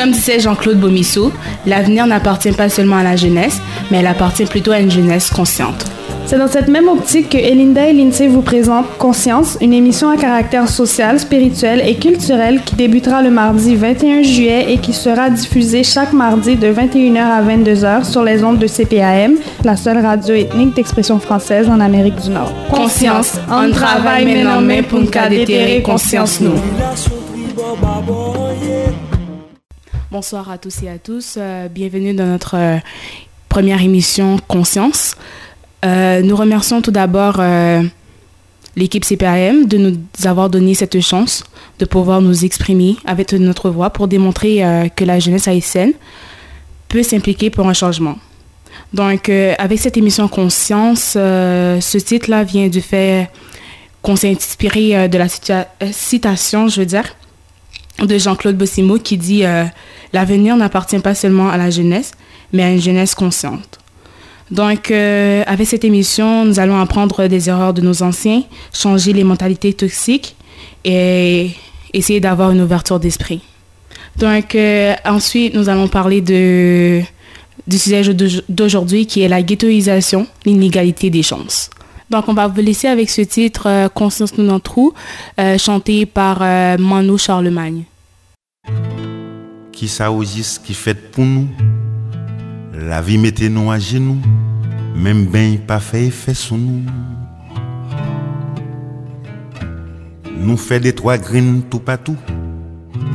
Comme disait Jean-Claude Bomissou, l'avenir n'appartient pas seulement à la jeunesse, mais elle appartient plutôt à une jeunesse consciente. C'est dans cette même optique que Elinda et Lindsay vous présentent Conscience, une émission à caractère social, spirituel et culturel qui débutera le mardi 21 juillet et qui sera diffusée chaque mardi de 21h à 22h sur les ondes de CPAM, la seule radio ethnique d'expression française en Amérique du Nord. Conscience, on travaille maintenant main pour nous conscience nous. Bonsoir à tous et à tous. Euh, bienvenue dans notre euh, première émission Conscience. Euh, nous remercions tout d'abord l'équipe CPAM de nous avoir donné cette chance de pouvoir nous exprimer avec notre voix pour démontrer que la jeunesse haïtienne peut s'impliquer pour un changement. Donc, avec cette émission Conscience, ce titre-là vient du fait qu'on s'est inspiré de la citation, je veux dire, de Jean-Claude Bossimo qui dit L'avenir n'appartient pas seulement à la jeunesse, mais à une jeunesse consciente. Donc, euh, avec cette émission, nous allons apprendre des erreurs de nos anciens, changer les mentalités toxiques et essayer d'avoir une ouverture d'esprit. Donc, euh, ensuite, nous allons parler du sujet d'aujourd'hui qui est la ghettoisation, l'inégalité des chances. Donc, on va vous laisser avec ce titre euh, Conscience nous en trou, chanté par Manu Charlemagne. Qui ça qui fait pour nous? La vie mettait nous à genoux, même ben pas fait effet sur nous. Nous fait des trois graines tout partout,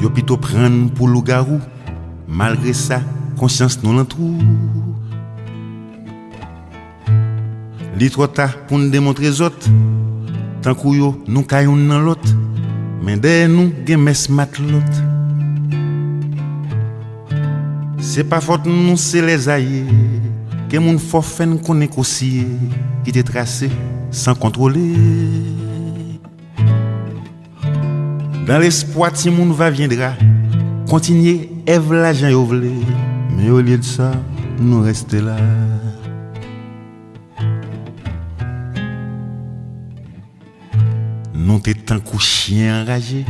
yo plutôt prendre pour loup-garou. Malgré ça, conscience nous l'entrou. Li trop tard pour nous démontrer les autres, tant que nous caillons dans l'autre, mais nous, gen mes l'autre. C'est pas faute nous, c'est les aïeux. Que mon forfait qu'on négocié, qui t'est tracé sans contrôler. Dans l'espoir, si mon va viendra, continuer, Eve l'argent et Mais au lieu de ça, nous restons là. Nous t'étant chien enragé,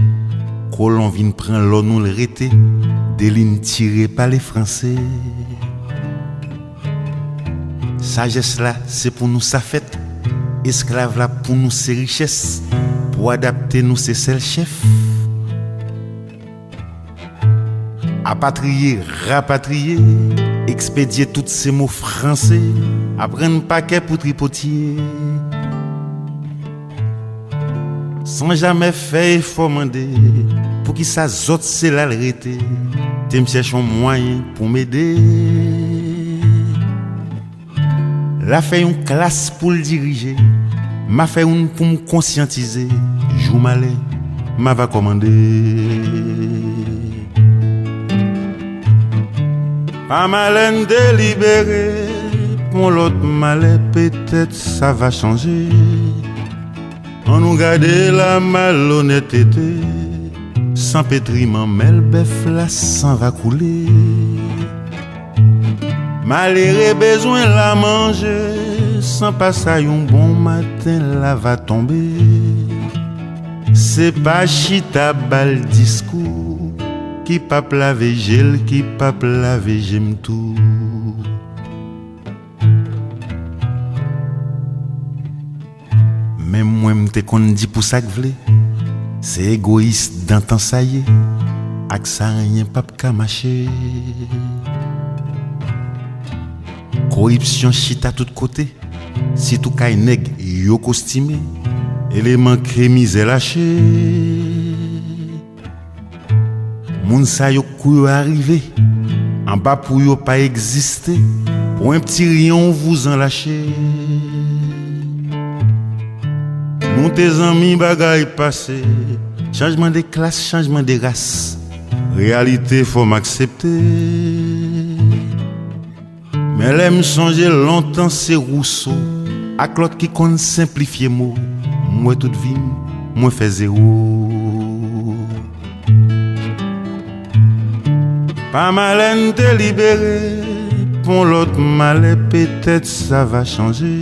l'on vient prendre l'eau nous le rété des lignes tirées par les Français. Sagesse là, c'est pour nous sa fête. Esclave là, pour nous ses richesses. Pour adapter nous ses seuls chefs. Apatrier, rapatrier, expédier tous ces mots français. Apprendre paquet pour Sans jamais faire effort pour qui ça zote c'est la vérité. Tu me cherches un moyen pour m'aider. La fait une classe pour le diriger. M'a fait une pour me conscientiser. Jou malé, m'a va commander. Pas malin délibéré. Pour l'autre malais, peut-être ça va changer. On nous garde la malhonnêteté. Sans pétriment, mais le bœuf là s'en va couler. Malheureux besoin la manger, sans passer un bon matin, la va tomber. C'est pas chita bal discours, qui pas laver gel, qui pas laver j'aime tout. Même m'te qu'on dit pour ça que c'est égoïste ton ça y ak rien pas marcher. Corruption chita à tous côtés, si tout kay nèg yo costumé, élément crémisé lâché. Moun sa yo kou arrivé, en bas pour yo pas exister, pour un petit rayon vous en lâchez. Mon tes amis bagaille passé, changement de classe, changement de race. Réalité faut m'accepter. Mais l'aime changer longtemps c'est Rousseau. À l'autre qui compte simplifier mots. Moi toute vie, moi fais zéro. Pas malin délibéré, pour l'autre mal peut-être ça va changer.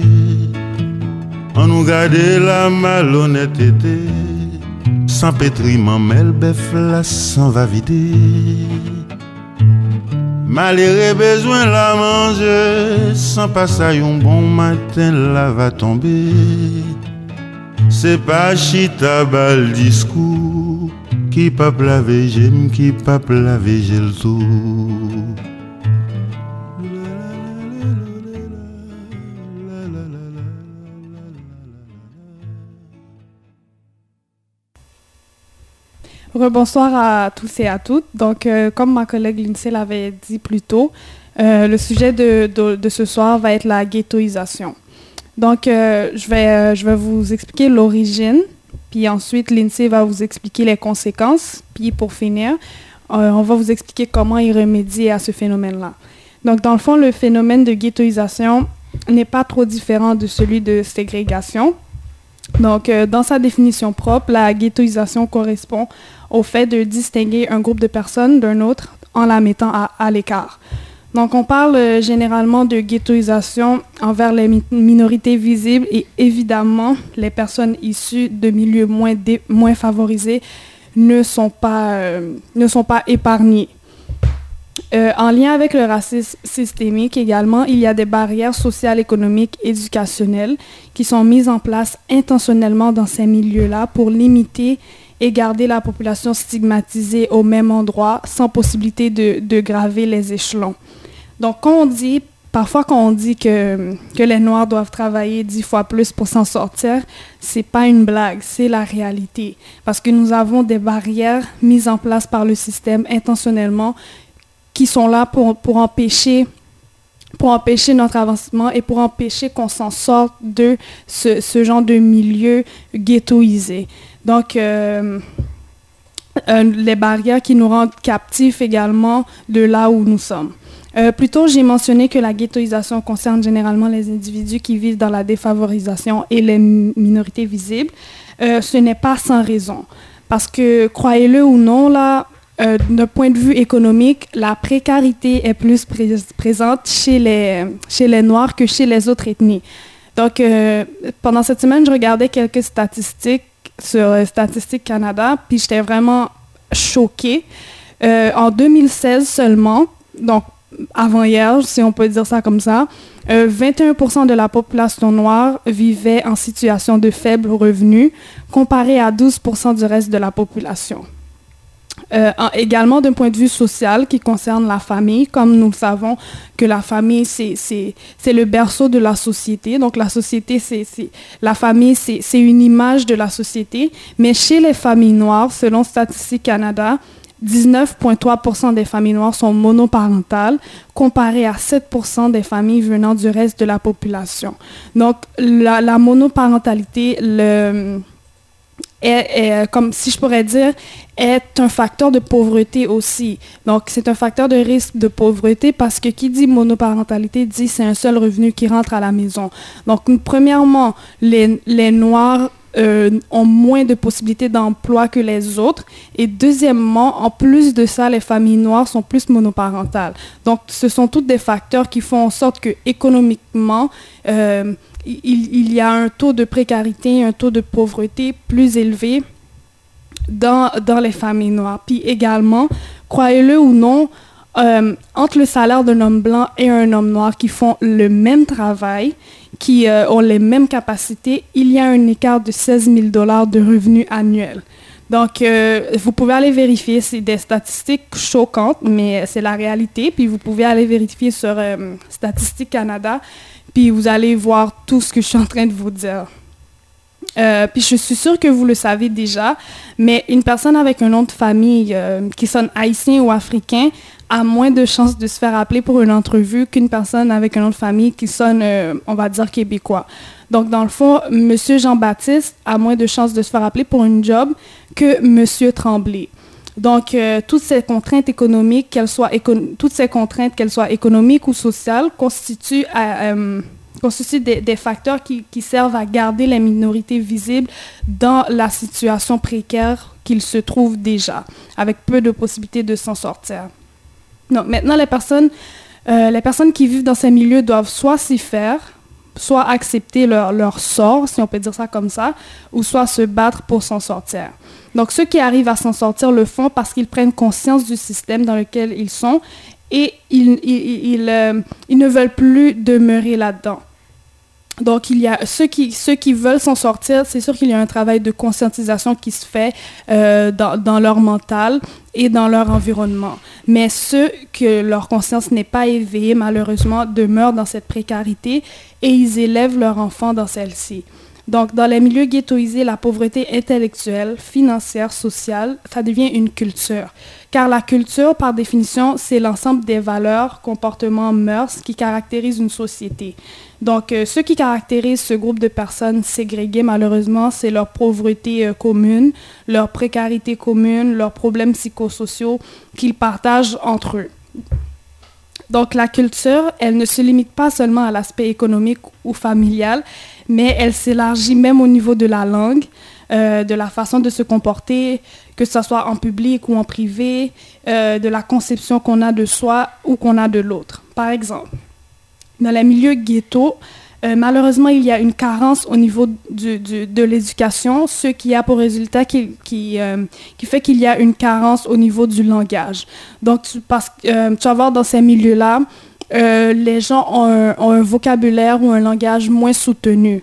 Nous garde la malhonnêteté, sans pétriment, mais le bœuf là s'en va vider. Malgré besoin la manger, sans passer un bon matin, la va tomber. C'est pas chita bal discours qui pas laver j'aime, qui pas laver j'ai le tout. Bonsoir à tous et à toutes. Donc, euh, comme ma collègue Lindsay l'avait dit plus tôt, euh, le sujet de, ce soir va être la ghettoisation. Donc, euh, je, vais, vous expliquer l'origine, puis ensuite Lindsay va vous expliquer les conséquences, puis pour finir, on va vous expliquer comment y remédier à ce phénomène-là. Donc, dans le fond, le phénomène de ghettoisation n'est pas trop différent de celui de ségrégation. Donc, dans sa définition propre, la ghettoisation correspond au fait de distinguer un groupe de personnes d'un autre en la mettant à, l'écart. Donc, on parle euh, généralement de ghettoisation envers les minorités visibles et évidemment, les personnes issues de milieux moins, favorisés ne sont pas, euh, épargnées. Euh, en lien avec le racisme systémique également, il y a des barrières sociales, économiques, éducationnelles qui sont mises en place intentionnellement dans ces milieux-là pour limiter et garder la population stigmatisée au même endroit sans possibilité de, graver les échelons. Donc, quand on dit, parfois quand on dit que, que les Noirs doivent travailler dix fois plus pour s'en sortir, c'est pas une blague, c'est la réalité. Parce que nous avons des barrières mises en place par le système intentionnellement qui sont là pour, pour empêcher pour empêcher notre avancement et pour empêcher qu'on s'en sorte de ce, ce, genre de milieu ghettoisé. Donc, euh, les barrières qui nous rendent captifs également de là où nous sommes. Euh, plus tôt, j'ai mentionné que la ghettoisation concerne généralement les individus qui vivent dans la défavorisation et les minorités visibles. Euh, ce n'est pas sans raison. Parce que, croyez-le ou non, là, euh, d'un point de vue économique, la précarité est plus présente chez les, chez les Noirs que chez les autres ethnies. Donc, pendant cette semaine, je regardais quelques statistiques sur Statistique Canada, puis j'étais vraiment choquée. Euh, en 2016 seulement, donc avant hier, si on peut dire ça comme ça, 21% euh, de la population noire vivait en situation de faible revenu, comparé à 12% du reste de la population. Euh, également d'un point de vue social qui concerne la famille, comme nous savons que la famille, c'est le berceau de la société. Donc la société, c'est la famille, c'est une image de la société. Mais chez les familles noires, selon Statistique Canada, 19,3% des familles noires sont monoparentales, comparé à 7% des familles venant du reste de la population. Donc la, la monoparentalité, le est, comme si je pourrais dire, est un facteur de pauvreté aussi. Donc, c'est un facteur de risque de pauvreté parce que qui dit monoparentalité dit c'est un seul revenu qui rentre à la maison. Donc, premièrement, les Noirs euh, ont moins de possibilités d'emploi que les autres. Et deuxièmement, en plus de ça, les familles noires sont plus monoparentales. Donc, ce sont tous des facteurs qui font en sorte que économiquement, euh, il, y a un taux de précarité, un taux de pauvreté plus élevé dans, dans les familles noires. Puis également, croyez-le ou non, euh, entre le salaire d'un homme blanc et un homme noir qui font le même travail, qui euh, ont les mêmes capacités, il y a un écart de 16 000 dollars de revenus annuels. Donc, euh, vous pouvez aller vérifier, c'est des statistiques choquantes, mais c'est la réalité. Puis vous pouvez aller vérifier sur Statistique Canada puis vous allez voir tout ce que je suis en train de vous dire. Puis je suis sûre que vous le savez déjà, mais une personne avec un nom de famille qui sonne haïtien ou africain a moins de chances de se faire appeler pour une entrevue qu'une personne avec un nom de famille qui sonne, euh, on va dire, québécois. Donc, dans le fond, M. Jean-Baptiste a moins de chances de se faire appeler pour une job que M. Tremblay. Donc, euh, toutes ces contraintes économiques, qu'elles soient toutes ces contraintes, qu'elles soient économiques ou sociales, constituent, euh, euh, des, facteurs qui, servent à garder les minorités visibles dans la situation précaire qu'ils se trouvent déjà, avec peu de possibilités de s'en sortir. Donc, maintenant, les personnes, les personnes qui vivent dans ces milieux doivent soit s'y faire, soit accepter leur, sort, si on peut dire ça comme ça, ou soit se battre pour s'en sortir. Donc ceux qui arrivent à s'en sortir le font parce qu'ils prennent conscience du système dans lequel ils sont et ils, euh, ils ne veulent plus demeurer là-dedans. Donc, il y a ceux qui, veulent s'en sortir, c'est sûr qu'il y a un travail de conscientisation qui se fait euh, dans, dans, leur mental et dans leur environnement. Mais ceux que leur conscience n'est pas éveillée, malheureusement, demeurent dans cette précarité et ils élèvent leur enfant dans celle-ci. Donc, dans les milieux ghettoisés, la pauvreté intellectuelle, financière, sociale, ça devient une culture. Car la culture, par définition, c'est l'ensemble des valeurs, comportements, mœurs qui caractérisent une société. Donc, euh, ce qui caractérise ce groupe de personnes ségrégées, malheureusement, c'est leur pauvreté euh, commune, leur précarité commune, leurs problèmes psychosociaux qu'ils partagent entre eux. Donc, la culture, elle ne se limite pas seulement à l'aspect économique ou familial, mais elle s'élargit même au niveau de la langue, euh, de la façon de se comporter, que ce soit en public ou en privé, de la conception qu'on a de soi ou qu'on a de l'autre. Par exemple, dans les milieux ghetto, euh, malheureusement, il y a une carence au niveau de l'éducation, ce qui a pour résultat qui, qui, euh, qui fait qu'il y a une carence au niveau du langage. Donc, tu, parce, euh, tu vas voir dans ces milieux-là, les gens ont un, vocabulaire ou un langage moins soutenu.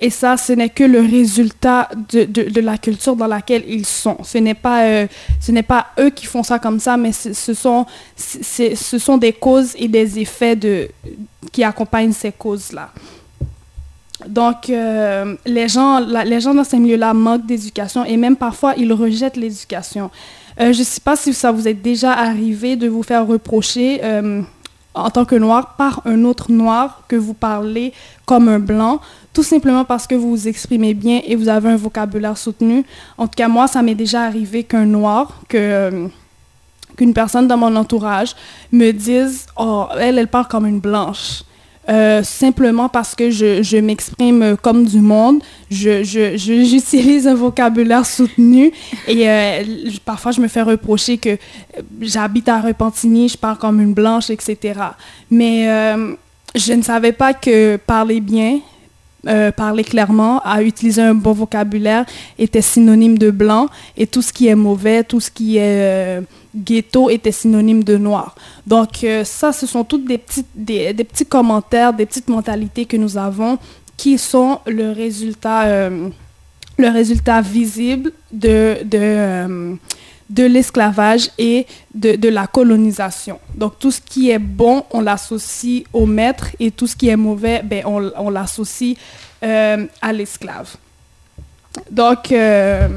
Et ça, ce n'est que le résultat de, la culture dans laquelle ils sont. Ce n'est pas, euh, ce n'est pas eux qui font ça comme ça, mais ce sont, ce sont des causes et des effets qui accompagnent ces causes-là. Donc, euh, les, gens, les gens dans ces milieux-là manquent d'éducation et même parfois, ils rejettent l'éducation. Euh, je ne sais pas si ça vous est déjà arrivé de vous faire reprocher en tant que noir par un autre noir que vous parlez comme un blanc, tout simplement parce que vous vous exprimez bien et vous avez un vocabulaire soutenu. En tout cas, moi, ça m'est déjà arrivé qu'un noir, euh, qu'une personne dans mon entourage me dise « Oh, elle, elle parle comme une blanche ». Euh, simplement parce que je, m'exprime comme du monde, je, je, j'utilise un vocabulaire soutenu et euh, parfois je me fais reprocher que j'habite à Repentigny, je parle comme une blanche, etc. Mais euh, je ne savais pas que parler bien, euh, parler clairement, à utiliser un bon vocabulaire était synonyme de blanc et tout ce qui est mauvais, tout ce qui est euh, ghetto était synonyme de noir. Donc euh, ça, ce sont toutes des, petites, des, petits commentaires, des petites mentalités que nous avons qui sont le résultat, le résultat visible de de l'esclavage et de, la colonisation. Donc tout ce qui est bon, on l'associe au maître et tout ce qui est mauvais, ben, on, l'associe euh, à l'esclave. Donc euh,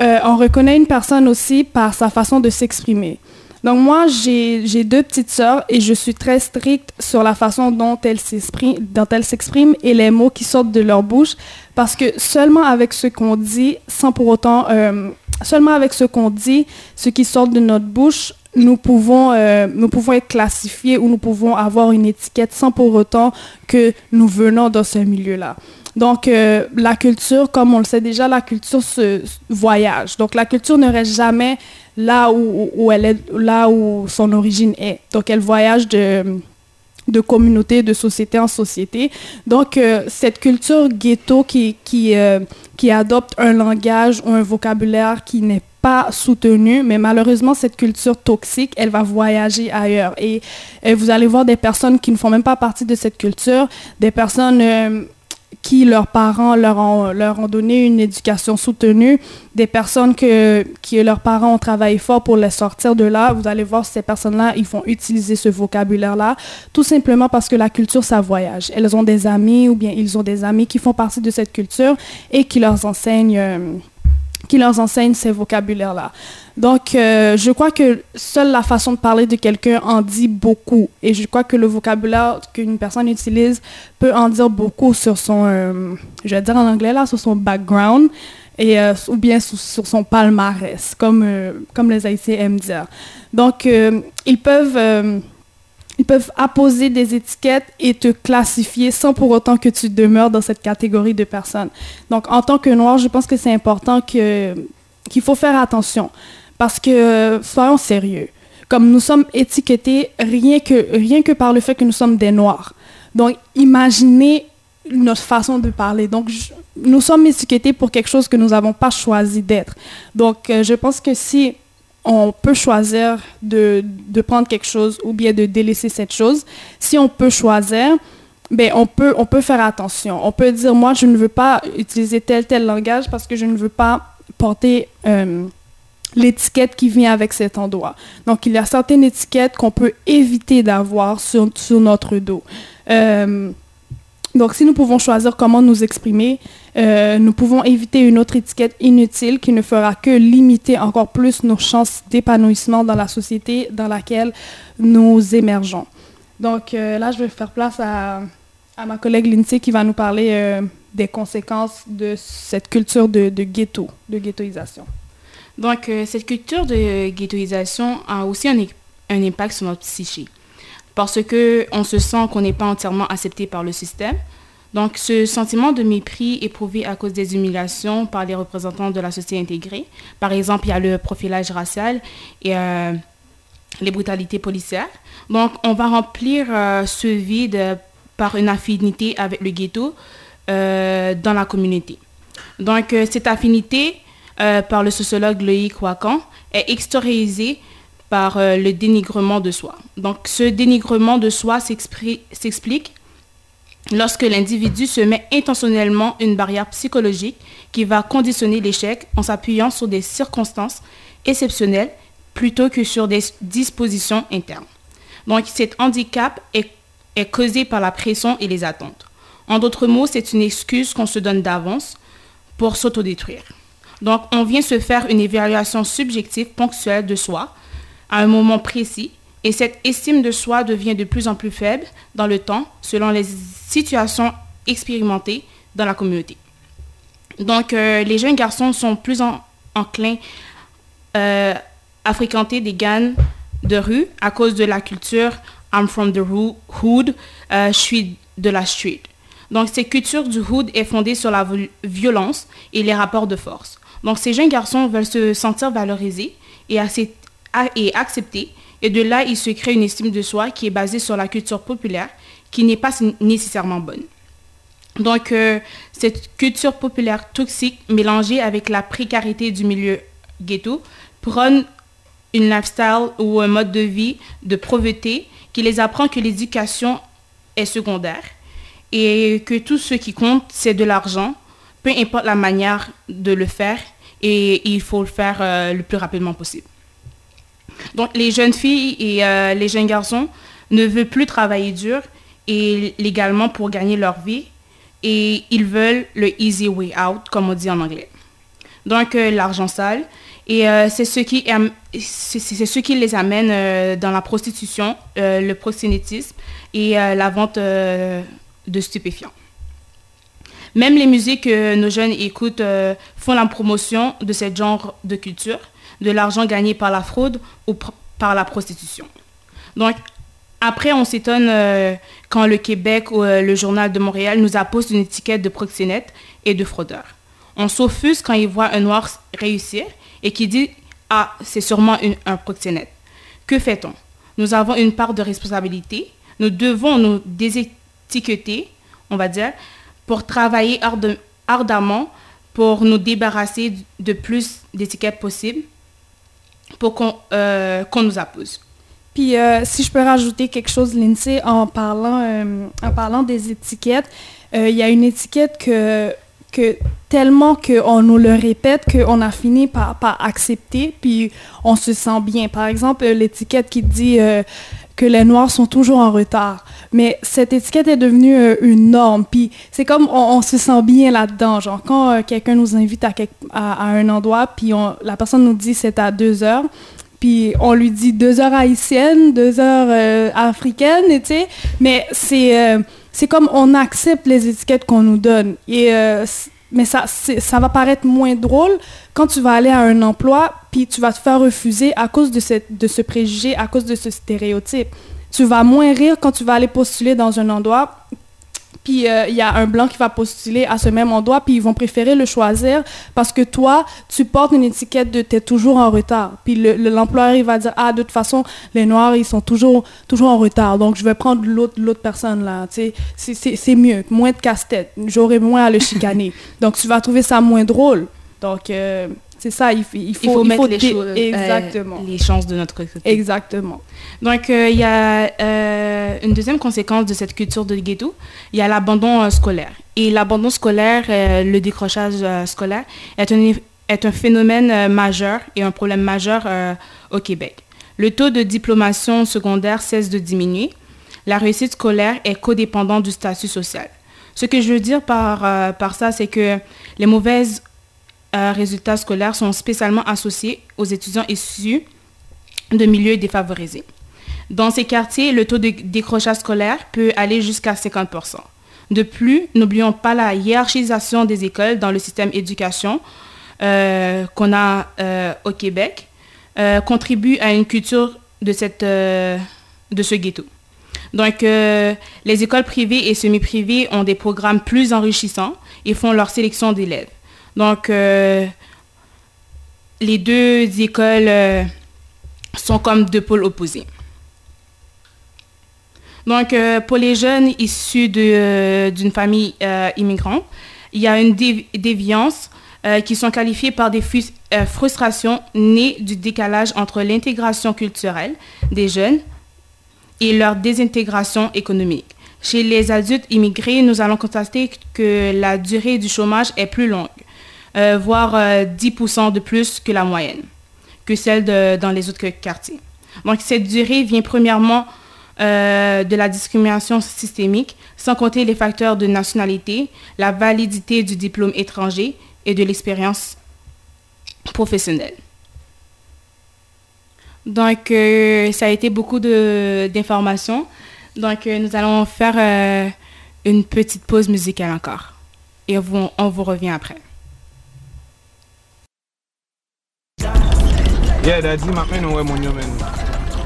euh, on reconnaît une personne aussi par sa façon de s'exprimer. Donc moi, j'ai deux petites sœurs et je suis très stricte sur la façon dont elles s'expriment et les mots qui sortent de leur bouche parce que seulement avec ce qu'on dit, sans pour autant, seulement avec ce qu'on dit, ce qui sort de notre bouche, nous pouvons, euh, nous pouvons être classifiés ou nous pouvons avoir une étiquette sans pour autant que nous venons dans ce milieu-là. Donc, euh, la culture, comme on le sait déjà, la culture se voyage. Donc, la culture ne reste jamais là où, où, elle est, là où son origine est. Donc, elle voyage de, de communauté, de société en société. Donc, euh, cette culture ghetto euh, qui adopte un langage ou un vocabulaire qui n'est pas soutenu, mais malheureusement, cette culture toxique, elle va voyager ailleurs. Et, et, vous allez voir des personnes qui ne font même pas partie de cette culture, des personnes... Euh, qui leurs parents leur ont, leur ont donné une éducation soutenue, des personnes que, qui leurs parents ont travaillé fort pour les sortir de là. Vous allez voir ces personnes-là, ils vont utiliser ce vocabulaire-là, tout simplement parce que la culture, ça voyage. Elles ont des amis ou bien ils ont des amis qui font partie de cette culture et qui leur enseignent... Euh, qui leur enseigne ces vocabulaires-là. Donc, euh, je crois que seule la façon de parler de quelqu'un en dit beaucoup. Et je crois que le vocabulaire qu'une personne utilise peut en dire beaucoup sur son, euh, je vais dire en anglais là, sur son background, et, euh, ou bien sur, son palmarès, comme, comme les Haïtiens aiment dire. Donc, ils peuvent ils peuvent apposer des étiquettes et te classifier sans pour autant que tu demeures dans cette catégorie de personnes. Donc, en tant que noir, je pense que c'est important qu'il faut faire attention. Parce que, soyons sérieux, comme nous sommes étiquetés rien que, rien que par le fait que nous sommes des noirs. Donc, imaginez notre façon de parler. Donc, nous sommes étiquetés pour quelque chose que nous n'avons pas choisi d'être. Donc, euh, je pense que si on peut choisir de, prendre quelque chose ou bien de délaisser cette chose, si on peut choisir, ben, on, peut, faire attention. On peut dire, moi, je ne veux pas utiliser tel, tel langage parce que je ne veux pas porter... Euh, l'étiquette qui vient avec cet endroit. Donc, il y a certaines étiquettes qu'on peut éviter d'avoir sur, sur, notre dos. Euh, donc, si nous pouvons choisir comment nous exprimer, euh, nous pouvons éviter une autre étiquette inutile qui ne fera que limiter encore plus nos chances d'épanouissement dans la société dans laquelle nous émergeons. Donc, euh, là, je vais faire place à, ma collègue Lindsay qui va nous parler des conséquences de cette culture de, ghetto, de ghettoisation. Donc, euh, cette culture de ghettoisation a aussi un, un impact sur notre psyché. Parce qu'on se sent qu'on n'est pas entièrement accepté par le système. Donc, ce sentiment de mépris éprouvé à cause des humiliations par les représentants de la société intégrée. Par exemple, il y a le profilage racial et euh, les brutalités policières. Donc, on va remplir euh, ce vide par une affinité avec le ghetto dans la communauté. Donc, cette affinité euh, par le sociologue Loïc Wacan est extériorisé par euh, le dénigrement de soi. Donc ce dénigrement de soi s'explique lorsque l'individu se met intentionnellement une barrière psychologique qui va conditionner l'échec en s'appuyant sur des circonstances exceptionnelles plutôt que sur des dispositions internes. Donc cet handicap est, est causé par la pression et les attentes. En d'autres mots, c'est une excuse qu'on se donne d'avance pour s'autodétruire. Donc, on vient se faire une évaluation subjective ponctuelle de soi à un moment précis et cette estime de soi devient de plus en plus faible dans le temps selon les situations expérimentées dans la communauté. Donc, euh, les jeunes garçons sont plus enclins euh, à fréquenter des gangs de rue à cause de la culture I'm from the hood, euh, je suis de la street. Donc, cette culture du hood est fondée sur la violence et les rapports de force. Donc, ces jeunes garçons veulent se sentir valorisés et, et acceptés. Et de là, ils se créent une estime de soi qui est basée sur la culture populaire, qui n'est pas nécessairement bonne. Donc, euh, cette culture populaire toxique mélangée avec la précarité du milieu ghetto prône une lifestyle ou un mode de vie de pauvreté qui les apprend que l'éducation est secondaire et que tout ce qui compte, c'est de l'argent, peu importe la manière de le faire, et il faut le faire euh, le plus rapidement possible. Donc les jeunes filles et euh, les jeunes garçons ne veulent plus travailler dur et légalement pour gagner leur vie et ils veulent le easy way out, comme on dit en anglais. Donc euh, l'argent sale. Et c'est ce, qui, c'est ce qui les amène dans la prostitution, le proxénétisme et la vente de stupéfiants. Même les musiques que nos jeunes écoutent euh, font la promotion de ce genre de culture, de l'argent gagné par la fraude ou par la prostitution. Donc, après, on s'étonne euh, quand le Québec ou euh, le Journal de Montréal nous appose une étiquette de proxénète et de fraudeur. On s'offuse quand il voit un noir réussir et qui dit Ah, c'est sûrement un proxénète. Que fait-on? Nous avons une part de responsabilité. Nous devons nous désétiqueter, on va dire, pour travailler ardemment pour nous débarrasser de plus d'étiquettes possibles pour qu'on euh, nous appose. Puis euh, si je peux rajouter quelque chose, Lindsay, en parlant, euh, en parlant des étiquettes, il y a une étiquette que, que tellement qu'on nous le répète qu'on a fini par, par accepter, puis on se sent bien. Par exemple, l'étiquette qui dit que les Noirs sont toujours en retard. Mais cette étiquette est devenue euh, une norme. Puis c'est comme on, se sent bien là-dedans. Genre, quand euh, quelqu'un nous invite à, un endroit, puis la personne nous dit c'est à deux heures, puis on lui dit deux heures haïtiennes, deux heures euh, africaines, tu sais. Mais c'est c'est comme on accepte les étiquettes qu'on nous donne. Mais ça, ça va paraître moins drôle quand tu vas aller à un emploi, puis tu vas te faire refuser à cause de, de ce préjugé, à cause de ce stéréotype. Tu vas moins rire quand tu vas aller postuler dans un endroit puis euh, il y a un blanc qui va postuler à ce même endroit, puis ils vont préférer le choisir parce que toi, tu portes une étiquette de t'es toujours en retard. Puis l'employeur, il va dire, ah, de toute façon, les Noirs, ils sont toujours, toujours en retard, donc je vais prendre l'autre personne là. C'est mieux, moins de casse-tête, j'aurai moins à le chicaner. donc tu vas trouver ça moins drôle. Donc, euh, c'est ça, il, il, faut, il faut mettre les, choses, euh, exactement. les chances de notre côté. Exactement. Donc, euh, il y a euh, une deuxième conséquence de cette culture de ghetto, il y a l'abandon scolaire. Et l'abandon scolaire, le décrochage scolaire, est un, est un phénomène majeur et un problème majeur au Québec. Le taux de diplomation secondaire cesse de diminuer. La réussite scolaire est codépendante du statut social. Ce que je veux dire par, par ça, c'est que les mauvaises euh, résultats scolaires sont spécialement associés aux étudiants issus de milieux défavorisés. Dans ces quartiers, le taux de décrochage scolaire peut aller jusqu'à 50%. De plus, n'oublions pas la hiérarchisation des écoles dans le système d'éducation euh, qu'on a euh, au Québec, contribue à une culture de ce ghetto. Donc, les écoles privées et semi-privées ont des programmes plus enrichissants et font leur sélection d'élèves. Donc, euh, les deux écoles euh, sont comme deux pôles opposés. Donc, euh, pour les jeunes issus d'une famille immigrante, il y a une déviance qui sont qualifiées par des frustrations nées du décalage entre l'intégration culturelle des jeunes et leur désintégration économique. Chez les adultes immigrés, nous allons constater que la durée du chômage est plus longue. Euh, voire 10% euh, de plus que la moyenne, que celle dans les autres quartiers. Donc cette durée vient premièrement euh, de la discrimination systémique, sans compter les facteurs de nationalité, la validité du diplôme étranger et de l'expérience professionnelle. Donc, ça a été beaucoup d'informations. Donc, nous allons faire une petite pause musicale encore. Et on vous revient après. Ye, yeah, dadi mak men nou we moun yo men.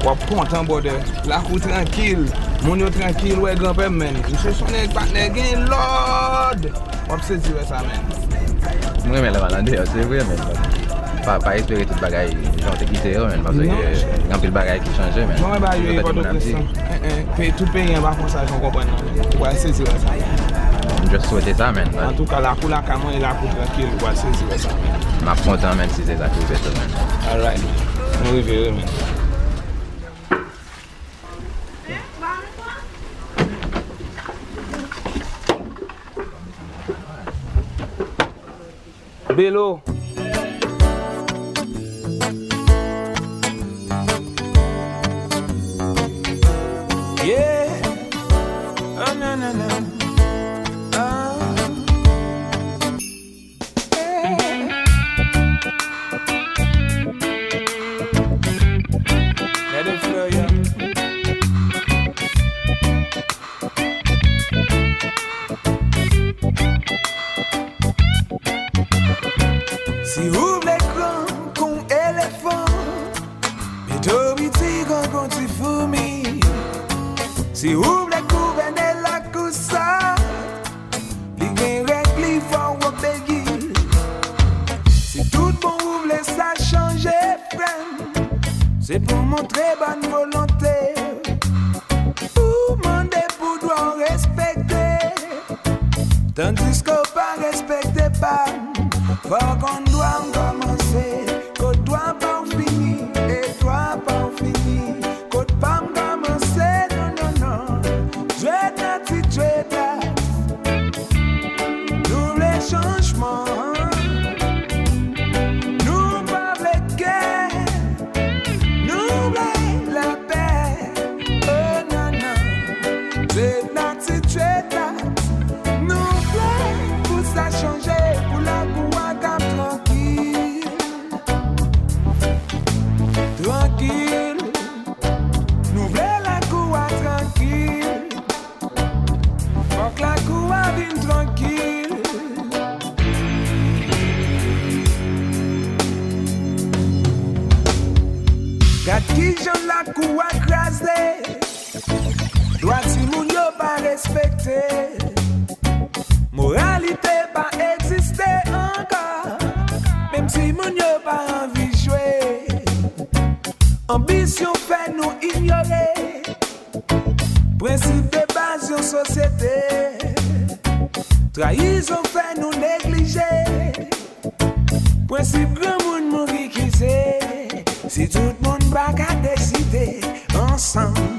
Wap kontan bode. Lakou tranquil. Moun yo tranquil wè granpem men. Mse sonen patne gen lod. Wap se ziwe sa men. Mwen men levan lande yo, se vwe men. Pa espere tout bagay jante ki te yo men. Pase Paske non. gampil bagay ki chanje men. Mwen ba yo e koto presan. Eh, eh, pe tout pe yon bak sa jon kompon nan. Wap se ziwe sa men. Mwen just souwete sa men. An tou ka lakou lakaman e lakou tranquil Wap se ziwe sa men. Ma kontan men si se sa beto men. Alright. Mwen wive yo men. Belo! Prensipe baz yon sosyete Traizon fè nou neglije. Prensipe gran moun moun rikize. Si tout moun baka deside Ansan.